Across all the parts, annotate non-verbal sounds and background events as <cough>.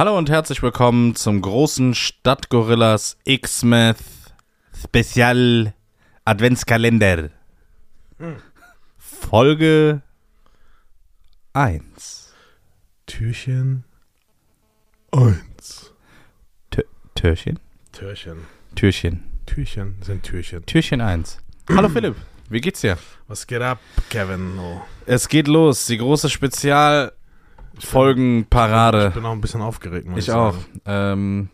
Hallo und herzlich willkommen zum großen Stadtgorillas X-Meth Spezial Adventskalender. Folge 1. Türchen 1. Tö Türchen? Türchen. Türchen. Türchen sind Türchen. Türchen 1. Hallo Philipp, wie geht's dir? Was geht ab, Kevin? Oh. Es geht los, die große Ich Spezialfolgenparade. bin auch ein bisschen aufgeregt. muss Ich auch. Ähm,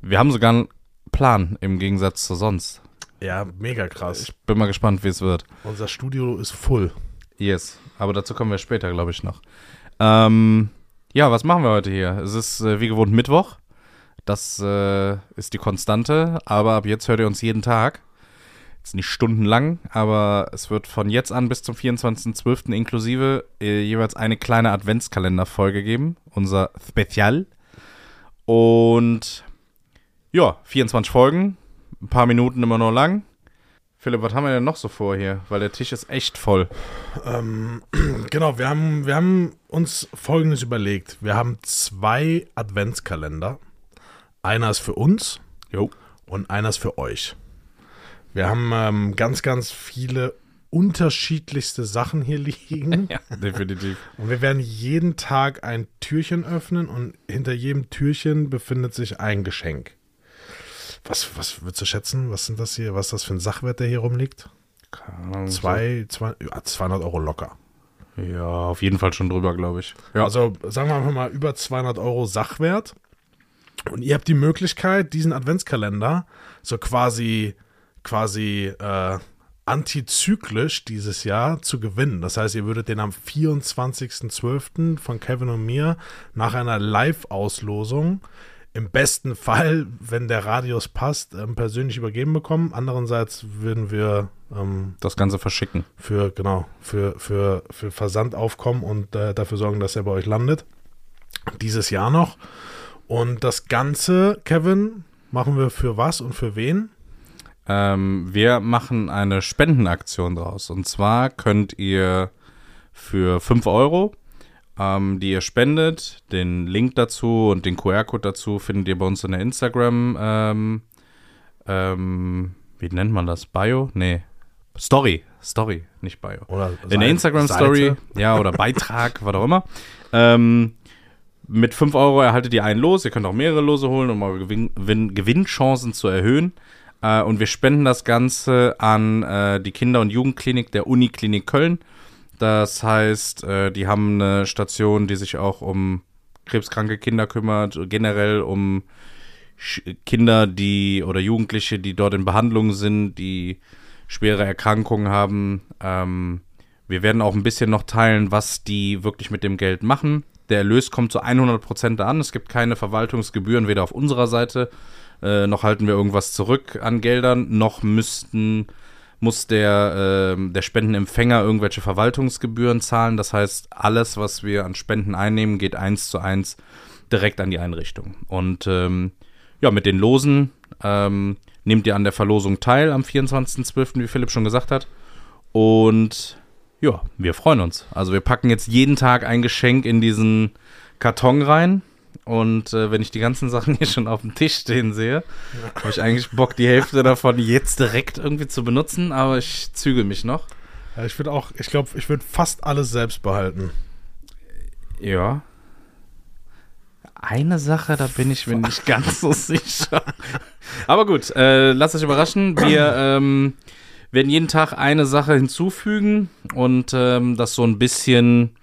wir haben sogar einen Plan im Gegensatz zu sonst. Ja, mega krass. Ich bin mal gespannt, wie es wird. Unser Studio ist voll. Yes, aber dazu kommen wir später, glaube ich, noch. Ähm, ja, was machen wir heute hier? Es ist äh, wie gewohnt Mittwoch. Das äh, ist die Konstante, aber ab jetzt hört ihr uns jeden Tag. Jetzt nicht stundenlang, aber es wird von jetzt an bis zum 24.12. inklusive äh, jeweils eine kleine Adventskalenderfolge geben. Unser Spezial. Und ja, 24 Folgen. Ein paar Minuten immer nur lang. Philipp, was haben wir denn noch so vor hier? Weil der Tisch ist echt voll. Ähm, <clears throat> genau, wir haben, wir haben uns Folgendes überlegt. Wir haben zwei Adventskalender. Einer ist für uns Jo. und einer ist für euch. Wir haben ähm, ganz, ganz viele unterschiedlichste Sachen hier liegen. <laughs> Ja, definitiv. Und wir werden jeden Tag ein Türchen öffnen und hinter jedem Türchen befindet sich ein Geschenk. Was, was würdest du schätzen? Was sind das hier? Was ist das für ein Sachwert, der hier rumliegt? Keine Ahnung, Zwei, zwei, ja, 200 Euro locker. Ja, auf jeden Fall schon drüber, glaube ich. Ja. Also sagen wir einfach mal über 200 Euro Sachwert. Und ihr habt die Möglichkeit, diesen Adventskalender so quasi, quasi äh, antizyklisch dieses Jahr zu gewinnen. Das heißt, ihr würdet den am 24.12. von Kevin und mir nach einer Live-Auslosung im besten Fall, wenn der Radius passt, ähm, persönlich übergeben bekommen. Andererseits würden wir ähm, das Ganze verschicken. für, genau, für, für, für Versand aufkommen und äh, dafür sorgen, dass er bei euch landet. Dieses Jahr noch. Und das Ganze, Kevin, machen wir für was und für wen? Ähm, wir machen eine Spendenaktion draus. Und zwar könnt ihr für 5 Euro, ähm, die ihr spendet, den Link dazu und den QR-Code dazu findet ihr bei uns in der Instagram, ähm, ähm, wie nennt man das? Bio? Nee. Story. Story, nicht Bio. Oder In der Instagram-Story, ja, oder Beitrag, was auch immer. Ähm, mit 5 Euro erhaltet ihr ein Los. Ihr könnt auch mehrere Lose holen, um eure Gewinn Gewinnchancen zu erhöhen. Äh, und wir spenden das Ganze an äh, die Kinder- und Jugendklinik der Uniklinik Köln. Das heißt, äh, die haben eine Station, die sich auch um krebskranke Kinder kümmert, generell um Sch- Kinder, die oder Jugendliche, die dort in Behandlung sind, die schwere Erkrankungen haben. Ähm, wir werden auch ein bisschen noch teilen, was die wirklich mit dem Geld machen. Der Erlös kommt zu 100% da an. Es gibt keine Verwaltungsgebühren, weder auf unserer Seite, äh, noch halten wir irgendwas zurück an Geldern, noch müssten, muss der, ähm, der Spendenempfänger irgendwelche Verwaltungsgebühren zahlen. Das heißt, alles, was wir an Spenden einnehmen, geht eins zu eins direkt an die Einrichtung. Und ähm, ja, mit den Losen ähm, nehmt ihr an der Verlosung teil am 24.12., wie Philipp schon gesagt hat. Und ja, wir freuen uns. Also wir packen jetzt jeden Tag ein Geschenk in diesen Karton rein. Und äh, wenn ich die ganzen Sachen <laughs> hier schon auf dem Tisch stehen sehe, habe ich eigentlich Bock, die Hälfte davon jetzt direkt irgendwie zu benutzen, aber ich zügel mich noch. Ja, ich würde auch, ich glaube, ich würde fast alles selbst behalten. Ja. Eine Sache, da bin ich mir <laughs> nicht ganz so sicher. Aber gut, äh, lasst euch überraschen. Wir ähm, werden jeden Tag eine Sache hinzufügen und ähm, das so ein bisschen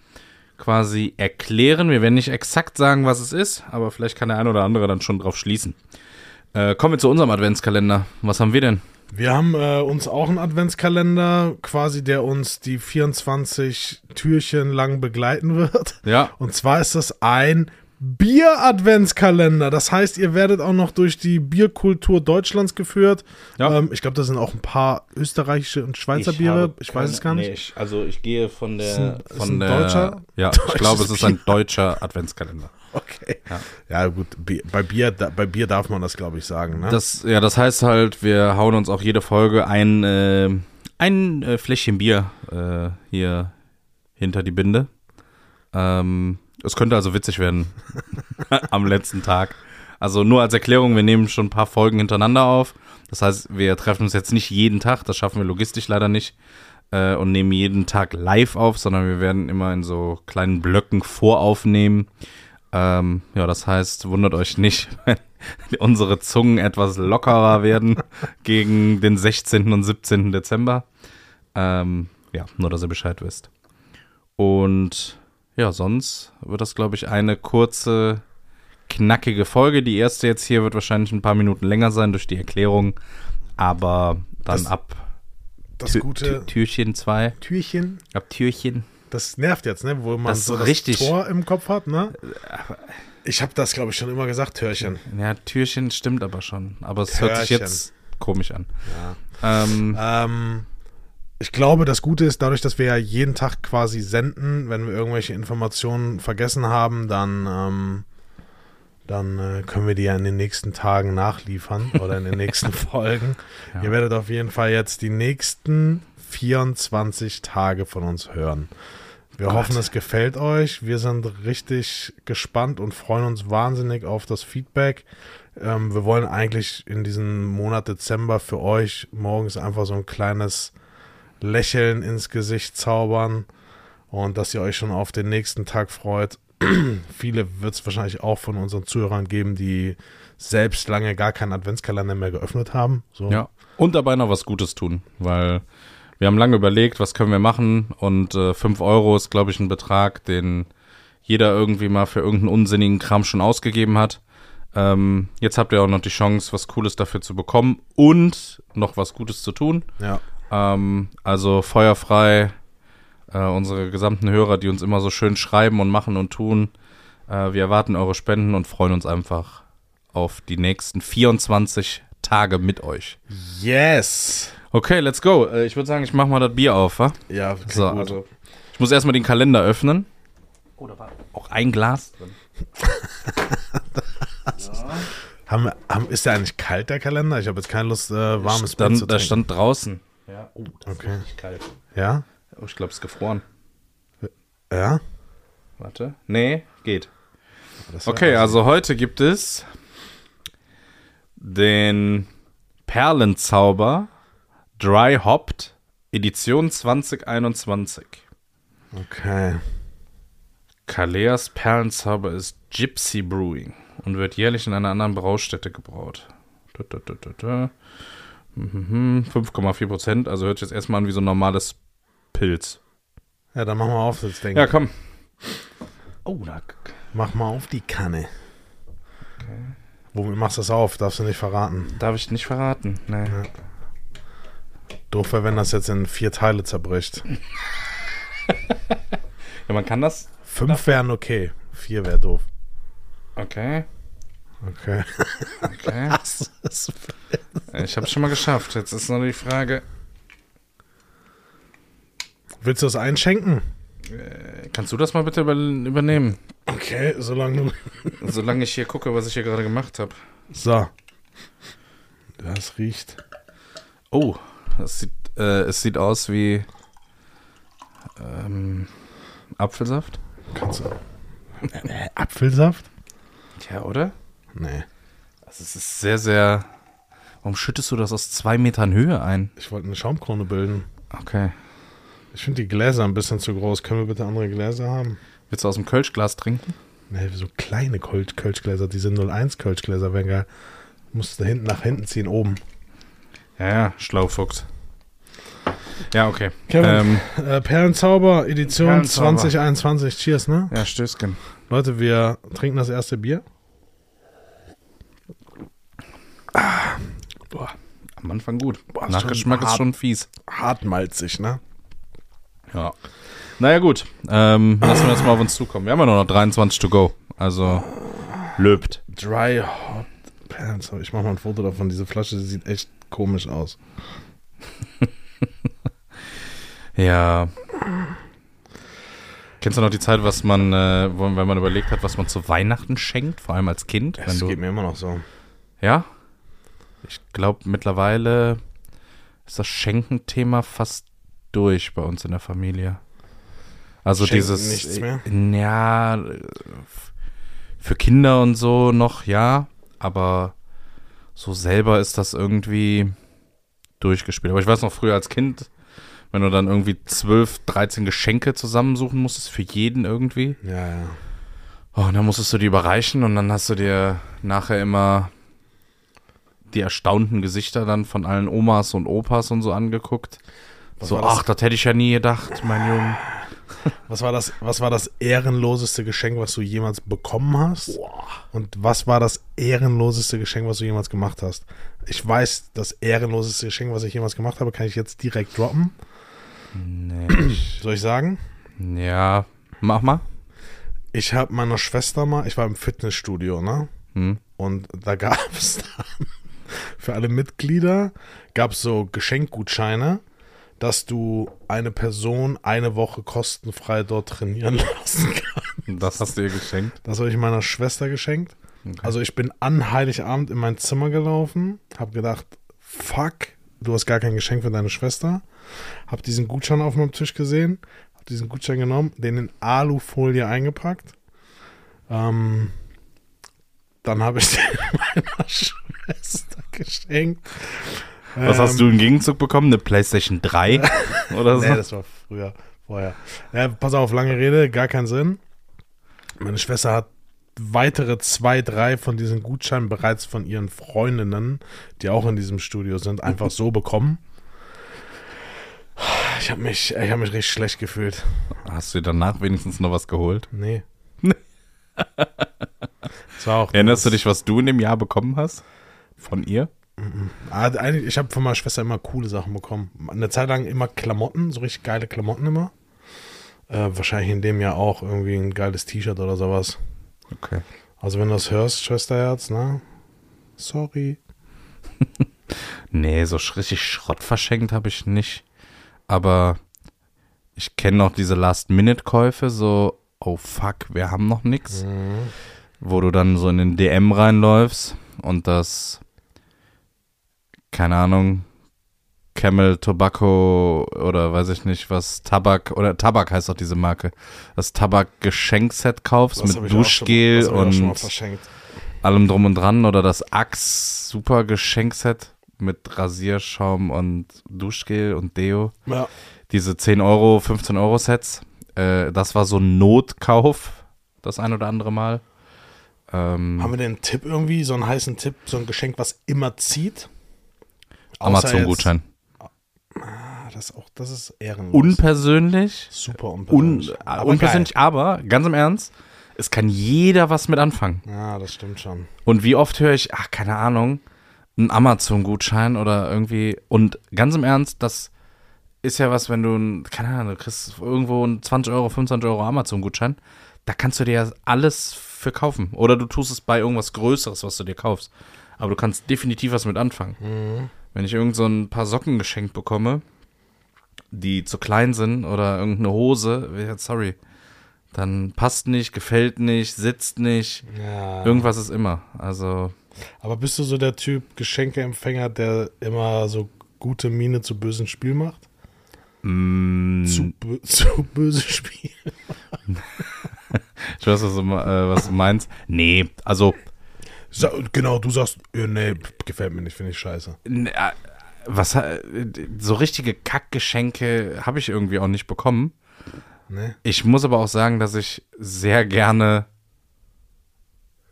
quasi erklären. Wir werden nicht exakt sagen, was es ist, aber vielleicht kann der ein oder andere dann schon drauf schließen. Äh, kommen wir zu unserem Adventskalender. Was haben wir denn? Wir haben äh, uns auch einen Adventskalender, quasi der uns die 24 Türchen lang begleiten wird. Ja, Und zwar ist das ein Bier-Adventskalender. Das heißt, ihr werdet auch noch durch die Bierkultur Deutschlands geführt. Ja. Ähm, ich glaube, da sind auch ein paar österreichische und Schweizer Biere. Ich weiß es gar nicht. ich, also ich gehe von der Ist ein- von ein der deutscher- Ja, ich glaube, es ist ein deutscher Adventskalender. <laughs> Okay. Ja. Ja, gut. Bei Bier, da, bei Bier darf man das, glaube ich, sagen. Ne? Das ja, das heißt halt, wir hauen uns auch jede Folge ein äh, ein äh, Fläschchen Bier äh, hier hinter die Binde. Ähm, es könnte also witzig werden <laughs> am letzten Tag. Also nur als Erklärung, wir nehmen schon ein paar Folgen hintereinander auf. Das heißt, wir treffen uns jetzt nicht jeden Tag, das schaffen wir logistisch leider nicht äh, und nehmen jeden Tag live auf, sondern wir werden immer in so kleinen Blöcken voraufnehmen. Ähm, ja, das heißt, wundert euch nicht, wenn unsere Zungen etwas lockerer werden <laughs> gegen den 16. und 17. Dezember. Ähm, ja, nur, dass ihr Bescheid wisst. Und ja, sonst wird das, glaube ich, eine kurze, knackige Folge. Die erste jetzt hier wird wahrscheinlich ein paar Minuten länger sein durch die Erklärung. Aber dann Das- ab Das Tü- gute Tü- Türchen 2. Türchen, Ab Türchen. das nervt jetzt, ne? Wo man Das so das richtig. Tor im Kopf hat, ne? Ich habe das, glaube ich, schon immer gesagt, Türchen. Ja, Türchen stimmt aber schon. Aber es hört sich jetzt komisch an. Ähm, Ähm, ich glaube, das Gute ist, dadurch, dass wir ja jeden Tag quasi senden, wenn wir irgendwelche Informationen vergessen haben, dann, ähm, dann äh, können wir die ja in den nächsten Tagen nachliefern <laughs> oder in den nächsten Folgen. Ja. Ihr werdet auf jeden Fall jetzt die nächsten 24 Tage von uns hören. Wir Gott. hoffen, es gefällt euch. Wir sind richtig gespannt und freuen uns wahnsinnig auf das Feedback. Ähm, wir wollen eigentlich in diesem Monat Dezember für euch morgens einfach so ein kleines Lächeln ins Gesicht zaubern und dass ihr euch schon auf den nächsten Tag freut. <clears throat> Viele wird es wahrscheinlich auch von unseren Zuhörern geben, die selbst lange gar keinen Adventskalender mehr geöffnet haben. So. ja. Und dabei noch was Gutes tun, weil wir haben lange überlegt, was können wir machen und äh, 5 Euro ist, glaube ich, ein Betrag, den jeder irgendwie mal für irgendeinen unsinnigen Kram schon ausgegeben hat. Ähm, jetzt habt ihr auch noch die Chance, was Cooles dafür zu bekommen und noch was Gutes zu tun. Ja. Ähm, also feuerfrei, äh, unsere gesamten Hörer, die uns immer so schön schreiben und machen und tun. Äh, wir erwarten eure Spenden und freuen uns einfach auf die nächsten 24 Tage mit euch. Yes. Okay, let's go. Äh, ich würde sagen, ich mache mal das Bier auf, wa? Ja, klingt So, gut. also ich muss erstmal den Kalender öffnen. Oh, da war auch ein Glas drin. <laughs> haben, wir- haben, ist der eigentlich kalt, der Kalender? Ich habe jetzt keine Lust, äh, warmes Bier zu Stand, da trinken. stand draußen. Ja, oh, das Okay. ist richtig kalt. Ja? Oh, ich glaube, es ist gefroren. Ja? Warte. Nee, geht. Okay, also heute gibt es den Perlenzauber Dry Hopped Edition 2021. Okay. Kaleas Perlenzauber ist Gypsy Brewing und wird jährlich in einer anderen Braustätte gebraut. Da, da, da, da, da. 5,4 Prozent, also hört sich jetzt erstmal an wie so ein normales Pilz. Ja, dann mach mal auf das Ding. Ja, komm. Oh, da. Mach mal auf die Kanne. Womit machst du das auf? Darfst du nicht verraten. Darf ich nicht verraten? Nee. Doof wäre, wenn das jetzt in vier Teile zerbricht. <laughs> Ja, man kann das. Fünf wären okay. Vier wäre doof. Okay. Okay. Okay. <laughs> Ich habe es schon mal geschafft. Jetzt ist nur die Frage, Willst du das einschenken? äh, kannst du das mal bitte über, übernehmen? Okay, solange du. <laughs> Solange ich hier gucke, was ich hier gerade gemacht habe. So. Das riecht. Oh, das sieht, äh, es sieht aus wie ähm, Apfelsaft. Kannst du. Äh, Apfelsaft? Ja, oder? Nee. Also es ist sehr, sehr. Warum schüttest du das aus zwei Metern Höhe ein? Ich wollte eine Schaumkrone bilden. Okay. Ich finde die Gläser ein bisschen zu groß. Können wir bitte andere Gläser haben? Willst du aus dem Kölschglas trinken? Nee, so kleine Kölsch Kölschgläser. Diese 01 Kölschgläser wären geil. Musst du hinten nach hinten ziehen, oben. Ja, ja, Schlaufuchs. Ja, okay. Kevin. Ähm, Äh, Perlenzauber, Edition Perlenzauber. 2021. Cheers, ne? ja, Stößchen. Leute, wir trinken das erste Bier. Boah, am Anfang gut. Boah, ist Nachgeschmack schon ist hart. schon fies. Hartmalzig, ne? Ja. Naja, gut. Ähm, lassen wir jetzt mal auf uns zukommen. Wir haben ja nur noch 23 to go. Also, löbt. Dry Hot Perlenzauber. Ich mache mal ein Foto davon. Diese Flasche sieht echt komisch aus. <laughs> Ja. Kennst du noch die Zeit, was man, äh, wenn man überlegt hat, was man zu Weihnachten schenkt, vor allem als Kind? Das du, geht mir immer noch so. ja? Ich glaube, mittlerweile ist das Schenken-Thema fast durch bei uns in der Familie. Also Schenken dieses, nichts mehr? ja, für Kinder und so noch, ja, aber so selber ist das irgendwie durchgespielt. Aber ich weiß noch früher als Kind, wenn du dann irgendwie 12, 13 Geschenke zusammensuchen musstest, für jeden irgendwie. Ja, ja. Oh, und dann musstest du die überreichen und dann hast du dir nachher immer die erstaunten Gesichter dann von allen Omas und Opas und so angeguckt. Was so, ach, das hätte ich ja nie gedacht, mein Junge. <laughs> Was war das, was war das ehrenloseste Geschenk, was du jemals bekommen hast? Und was war das ehrenloseste Geschenk, was du jemals gemacht hast? Ich weiß, das ehrenloseste Geschenk, was ich jemals gemacht habe, kann ich jetzt direkt droppen. Nee, <clears throat> Soll ich sagen? ja, mach mal. Ich habe meiner Schwester mal, ich war im Fitnessstudio, ne? Hm. Und da gab es <laughs> dann für alle Mitglieder gab es so Geschenkgutscheine, dass du eine Person eine Woche kostenfrei dort trainieren <laughs> lassen kannst. Das hast du ihr geschenkt. Das habe ich meiner Schwester geschenkt. Okay. Also ich bin an Heiligabend in mein Zimmer gelaufen, habe gedacht, fuck, du hast gar kein Geschenk für deine Schwester. Habe diesen Gutschein auf meinem Tisch gesehen, habe diesen Gutschein genommen, den in Alufolie eingepackt. Ähm, dann habe ich <laughs> den meiner Schwester geschenkt. Was Ähm, hast du im Gegenzug bekommen? Eine PlayStation 3 <laughs> oder so? Nee, das war früher, vorher. Ja, pass auf, lange Rede, gar keinen Sinn. Meine Schwester hat weitere zwei, drei von diesen Gutscheinen bereits von ihren Freundinnen, die auch in diesem Studio sind, einfach so bekommen. Ich habe mich, ich habe mich richtig schlecht gefühlt. Hast du dir danach wenigstens noch was geholt? Nee. <laughs> Das war auch Erinnerst du dich, was du in dem Jahr bekommen hast? Von ihr? Ah, eigentlich, ich habe von meiner Schwester immer coole Sachen bekommen. Eine Zeit lang immer Klamotten, so richtig geile Klamotten immer. Äh, wahrscheinlich in dem Jahr auch irgendwie ein geiles T-Shirt oder sowas. Okay. Also wenn du das hörst, Schwesterherz, ne? Sorry. <laughs> Nee, so richtig Schrott verschenkt habe ich nicht. Aber ich kenne noch diese Last-Minute-Käufe, so, oh fuck, wir haben noch nix. Mhm. Wo du dann so in den DM reinläufst und das, keine Ahnung, Camel Tobacco oder weiß ich nicht was, Tabak, oder Tabak heißt doch diese Marke, das Tabak-Geschenkset kaufst Das mit Duschgel schon und allem drum und dran oder das Axe super Geschenkset mit Rasierschaum und Duschgel und Deo. Ja. Diese 10 Euro, 15 Euro Sets. Äh, das war so ein Notkauf das ein oder andere Mal. Ähm, Haben wir denn einen Tipp irgendwie, so einen heißen Tipp, so ein Geschenk, was immer zieht? Amazon-Gutschein. Ah, das, ist auch, das ist ehrenlos. Unpersönlich. Super Un, unpersönlich. äh, Aber unpersönlich, aber ganz im Ernst, es kann jeder was mit anfangen. geil. Ja, das stimmt schon. Und wie oft höre ich, ach, keine Ahnung, einen Amazon-Gutschein oder irgendwie. Und ganz im Ernst, das ist ja was, wenn du, ein- keine Ahnung, du kriegst irgendwo einen 20 Euro, 25 Euro Amazon-Gutschein, da kannst du dir ja alles für kaufen. Oder du tust es bei irgendwas Größeres, was du dir kaufst. Aber du kannst definitiv was mit anfangen. Wenn ich irgend so ein paar Socken geschenkt bekomme, die zu klein sind oder irgendeine Hose, ja, sorry, dann passt nicht, gefällt nicht, sitzt nicht. Ja. Irgendwas ist immer. Also, Aber bist du so der Typ Geschenkeempfänger, der immer so gute Miene zu bösen Spiel macht? mm, Zu, bö <laughs> zu böse Spiel. ich weiß, was du, äh, was du meinst. Nee, also, Sa genau, du sagst, äh, nee, gefällt mir nicht, finde ich scheiße. äh, was, so richtige Kackgeschenke habe ich irgendwie auch nicht bekommen. Ne? Ich muss aber auch sagen, dass ich sehr gerne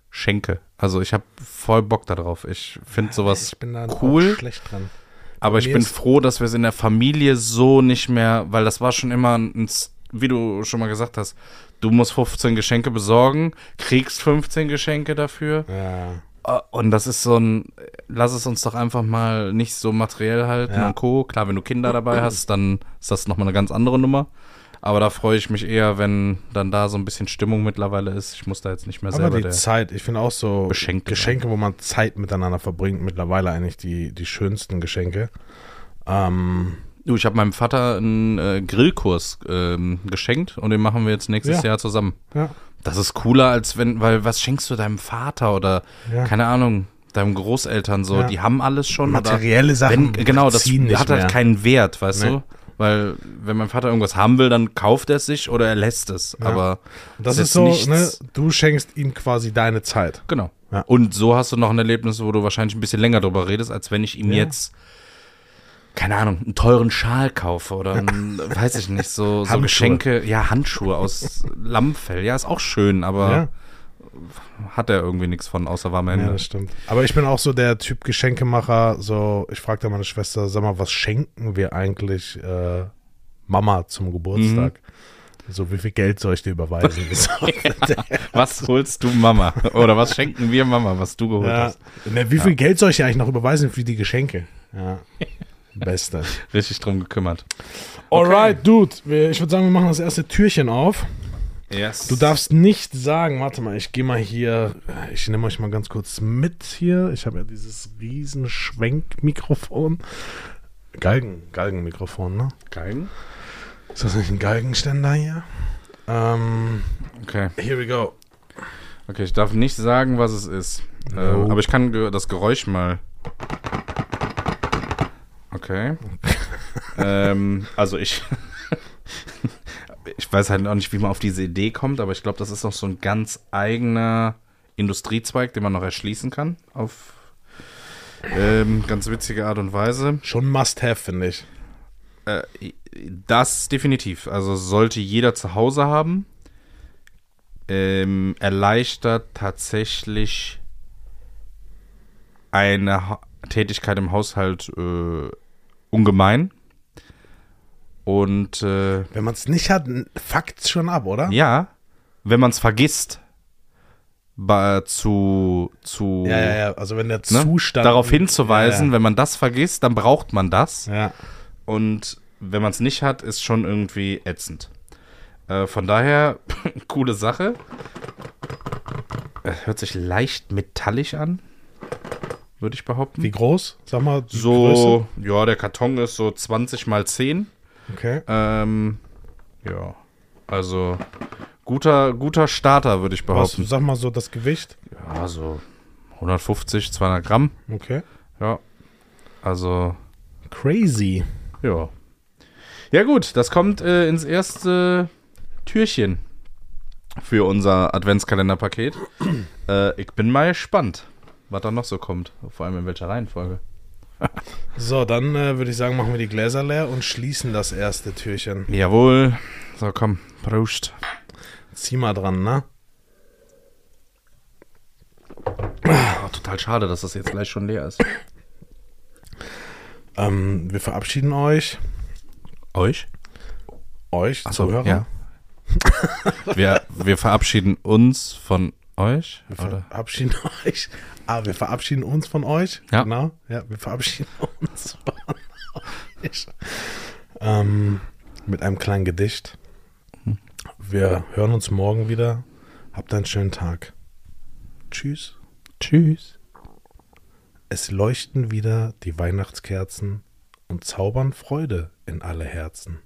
schenke. Also, ich habe voll Bock darauf. Ich finde sowas ich bin da cool. schlecht dran. Aber ich bin froh, dass wir es in der Familie so nicht mehr, weil das war schon immer ein, wie du schon mal gesagt hast, du musst 15 Geschenke besorgen, kriegst 15 Geschenke dafür. Ja. Äh, Und das ist so ein, lass es uns doch einfach mal nicht so materiell halten Ja. und Co. Klar, wenn du Kinder dabei hast, dann ist das nochmal eine ganz andere Nummer. Aber da freue ich mich eher, wenn dann da so ein bisschen Stimmung mittlerweile ist. Ich muss da jetzt nicht mehr Aber selber die der. Zeit, ich finde auch so Beschenkt Geschenke, wo man Zeit miteinander verbringt, mittlerweile eigentlich die, die schönsten Geschenke. Ähm, Du, ich habe meinem Vater einen äh, Grillkurs ähm, geschenkt und den machen wir jetzt nächstes Ja. Jahr zusammen. ja, Das ist cooler, als wenn, weil was schenkst du deinem Vater oder, Ja. keine Ahnung, deinem Großeltern so? Ja. Die haben alles schon. materielle oder Sachen wenn, genau, das hat halt mehr. keinen Wert, weißt Nee. du? Weil, wenn mein Vater irgendwas haben will, dann kauft er es sich oder er lässt es. Ja. Aber Das es ist so, nichts- ne, du schenkst ihm quasi deine Zeit. Genau. Ja. Und so hast du noch ein Erlebnis, wo du wahrscheinlich ein bisschen länger drüber redest, als wenn ich ihm Ja. jetzt, keine Ahnung, einen teuren Schal kaufe oder ein, <laughs> weiß ich nicht, so, so. Geschenke, ja, Handschuhe aus Lammfell. Ja, ist auch schön, aber Ja, hat er irgendwie nichts von, außer warme ja, Hände. das stimmt. Aber ich bin auch so der Typ Geschenkemacher. So, ich fragte meine Schwester, sag mal, was schenken wir eigentlich äh, Mama zum Geburtstag? Mhm. So, wie viel Geld soll ich dir überweisen? <laughs> So, <laughs> was holst du Mama? Oder was schenken wir Mama, was du geholt ja. hast? Ne, wie viel Geld soll ich dir eigentlich noch überweisen für die Geschenke? Ja. Beste. Richtig drum gekümmert. Alright, Dude. wir- Ich würde sagen, wir machen das erste Türchen auf. Yes. Du darfst nicht sagen, warte mal, ich gehe mal hier, ich nehme euch mal ganz kurz mit hier. Ich habe ja dieses riesen Schwenkmikrofon. Galgen, Galgenmikrofon, ne? Geigen? Ist das nicht ein Galgenständer hier? Ähm, Okay. here we go. Okay, ich darf nicht sagen, was es ist. No. Ähm, aber ich kann das Geräusch mal. Okay. ähm, also ich. ich weiß halt auch nicht, wie man auf diese Idee kommt, aber ich glaube, das ist noch so ein ganz eigener Industriezweig, den man noch erschließen kann. Auf ähm, ganz witzige Art und Weise. Schon Must-Have, finde ich. Äh, das definitiv. Also sollte jeder zu Hause haben. Ähm, erleichtert tatsächlich eine ha Tätigkeit im Haushalt äh, ungemein. Und äh, Wenn man es nicht hat, fuckt schon ab, oder? ja, wenn man es vergisst, ba- zu, zu ja, ja, ja. Also wenn der ne, Zustand. darauf hinzuweisen, Ja, wenn man das vergisst, dann braucht man das. ja. ja. Und wenn man es nicht hat, ist schon irgendwie ätzend. Äh, von daher, <laughs> coole Sache. Es hört sich leicht metallisch an, würde ich behaupten. Wie groß? Sag mal, so, ja, der Karton ist so 20 mal 10. Größe? Okay. Ähm, ja, also guter, guter Starter, würde ich Was, behaupten. sag mal so das Gewicht. Ja, so 150, 200 Gramm. Okay. Ja, also Crazy. Ja. Ja, gut, das kommt äh, ins erste Türchen für unser Adventskalenderpaket. <clears throat> äh, ich bin mal gespannt, was da noch so kommt. Vor allem in welcher Reihenfolge. <laughs> So, dann äh, würde ich sagen, machen wir die Gläser leer und schließen das erste Türchen. Jawohl. So, komm, Prost. Zieh mal dran, ne? Oh, total schade, dass das jetzt gleich schon leer ist. Ähm, wir verabschieden euch. Euch? Euch, Achso, Zuhörer. ja. <laughs> wir, wir verabschieden uns von euch. Wir Oder? verabschieden <laughs> euch. Ah, wir verabschieden uns von euch. Ja. Genau. Ja, wir verabschieden <laughs> uns von euch. Ähm, mit einem kleinen Gedicht. Wir hören uns morgen wieder. Habt einen schönen Tag. Tschüss. Tschüss. Es leuchten wieder die Weihnachtskerzen und zaubern Freude in alle Herzen.